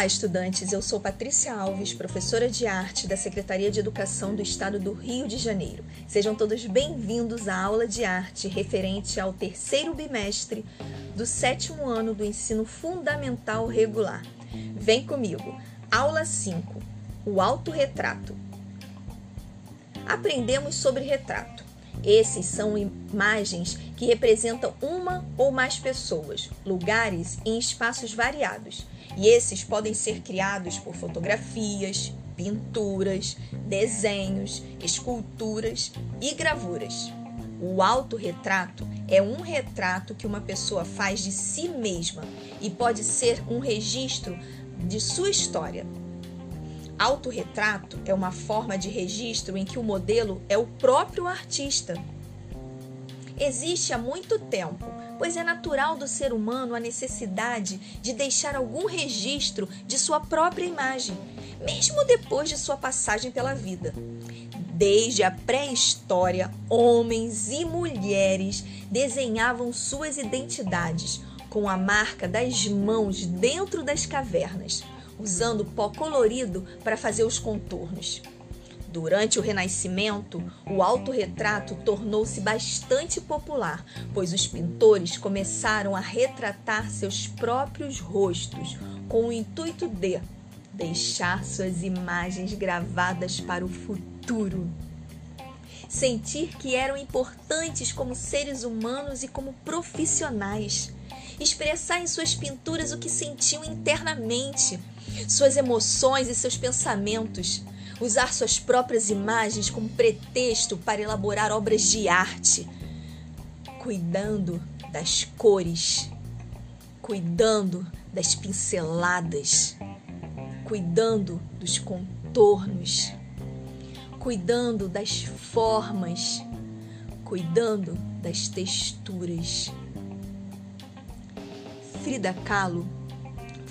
Olá, estudantes. Eu sou Patrícia Alves, professora de arte da Secretaria de Educação do Estado do Rio de Janeiro. Sejam todos bem-vindos à aula de arte referente ao terceiro bimestre do sétimo ano do ensino fundamental regular. Vem comigo. Aula 5: O autorretrato. Aprendemos sobre retrato. Esses são imagens que representam uma ou mais pessoas, lugares em espaços variados. E esses podem ser criados por fotografias, pinturas, desenhos, esculturas e gravuras. O autorretrato é um retrato que uma pessoa faz de si mesma e pode ser um registro de sua história. Autorretrato é uma forma de registro em que o modelo é o próprio artista. Existe há muito tempo, pois é natural do ser humano a necessidade de deixar algum registro de sua própria imagem, mesmo depois de sua passagem pela vida. Desde a pré-história, homens e mulheres desenhavam suas identidades com a marca das mãos dentro das cavernas usando pó colorido para fazer os contornos. Durante o Renascimento, o autorretrato tornou-se bastante popular, pois os pintores começaram a retratar seus próprios rostos com o intuito de deixar suas imagens gravadas para o futuro. Sentir que eram importantes como seres humanos e como profissionais. Expressar em suas pinturas o que sentiam internamente, suas emoções e seus pensamentos, usar suas próprias imagens como pretexto para elaborar obras de arte, cuidando das cores, cuidando das pinceladas, cuidando dos contornos, cuidando das formas, cuidando das texturas. Frida Kahlo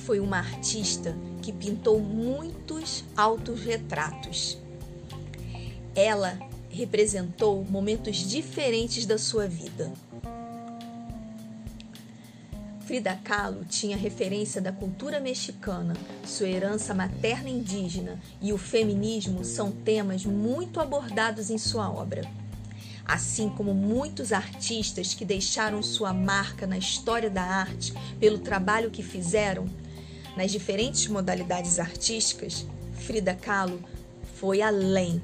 foi uma artista que pintou muitos autorretratos. Ela representou momentos diferentes da sua vida. Frida Kahlo tinha referência da cultura mexicana, sua herança materna indígena e o feminismo são temas muito abordados em sua obra. Assim como muitos artistas que deixaram sua marca na história da arte pelo trabalho que fizeram, nas diferentes modalidades artísticas, Frida Kahlo foi além.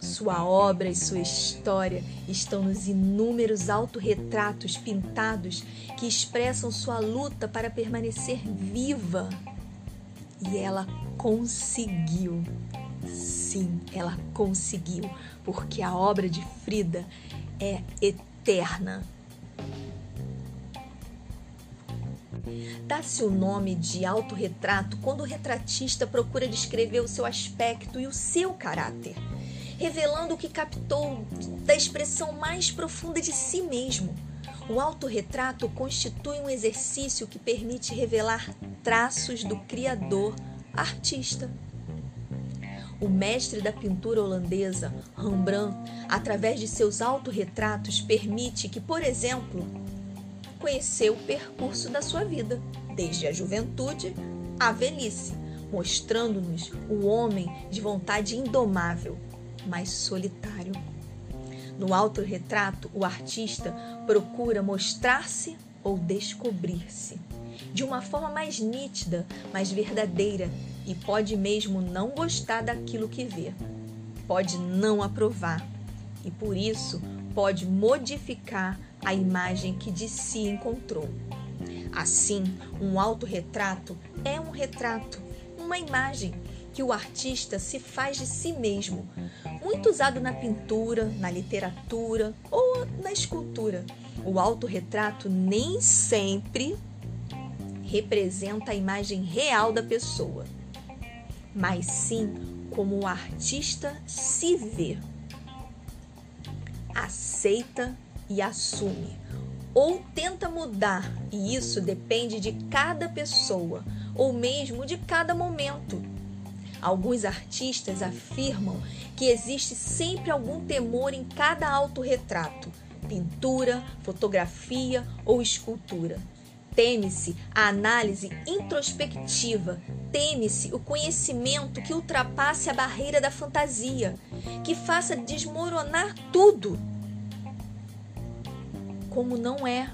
Sua obra e sua história estão nos inúmeros autorretratos pintados que expressam sua luta para permanecer viva. E ela conseguiu. Sim, ela conseguiu, porque a obra de Frida é eterna. Dá-se o nome de autorretrato quando o retratista procura descrever o seu aspecto e o seu caráter, revelando o que captou da expressão mais profunda de si mesmo. O autorretrato constitui um exercício que permite revelar traços do criador artista. O mestre da pintura holandesa, Rembrandt, através de seus autorretratos, permite que, por exemplo, conhecer o percurso da sua vida, desde a juventude à velhice, mostrando-nos o homem de vontade indomável, mas solitário. No autorretrato, o artista procura mostrar-se ou descobrir-se de uma forma mais nítida, mais verdadeira e pode mesmo não gostar daquilo que vê. Pode não aprovar e por isso pode modificar a imagem que de si encontrou. Assim, um autorretrato é um retrato, uma imagem que o artista se faz de si mesmo, muito usado na pintura, na literatura ou na escultura. O autorretrato nem sempre representa a imagem real da pessoa, mas sim como o artista se vê. Aceita e assume, ou tenta mudar, e isso depende de cada pessoa, ou mesmo de cada momento. Alguns artistas afirmam que existe sempre algum temor em cada autorretrato, pintura, fotografia ou escultura. Teme-se a análise introspectiva, teme-se o conhecimento que ultrapasse a barreira da fantasia, que faça desmoronar tudo. Como não é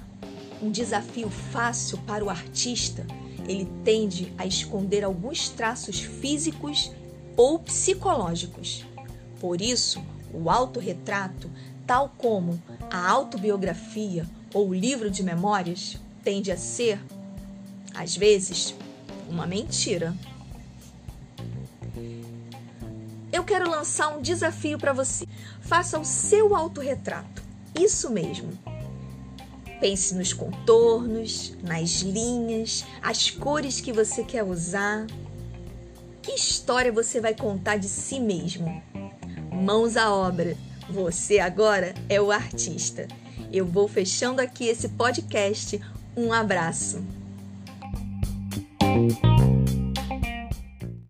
um desafio fácil para o artista, ele tende a esconder alguns traços físicos ou psicológicos. Por isso, o autorretrato, tal como a autobiografia ou o livro de memórias, tende a ser, às vezes, uma mentira. Eu quero lançar um desafio para você. Faça o seu autorretrato. Isso mesmo. Pense nos contornos, nas linhas, as cores que você quer usar. Que história você vai contar de si mesmo? Mãos à obra. Você agora é o artista. Eu vou fechando aqui esse podcast um abraço.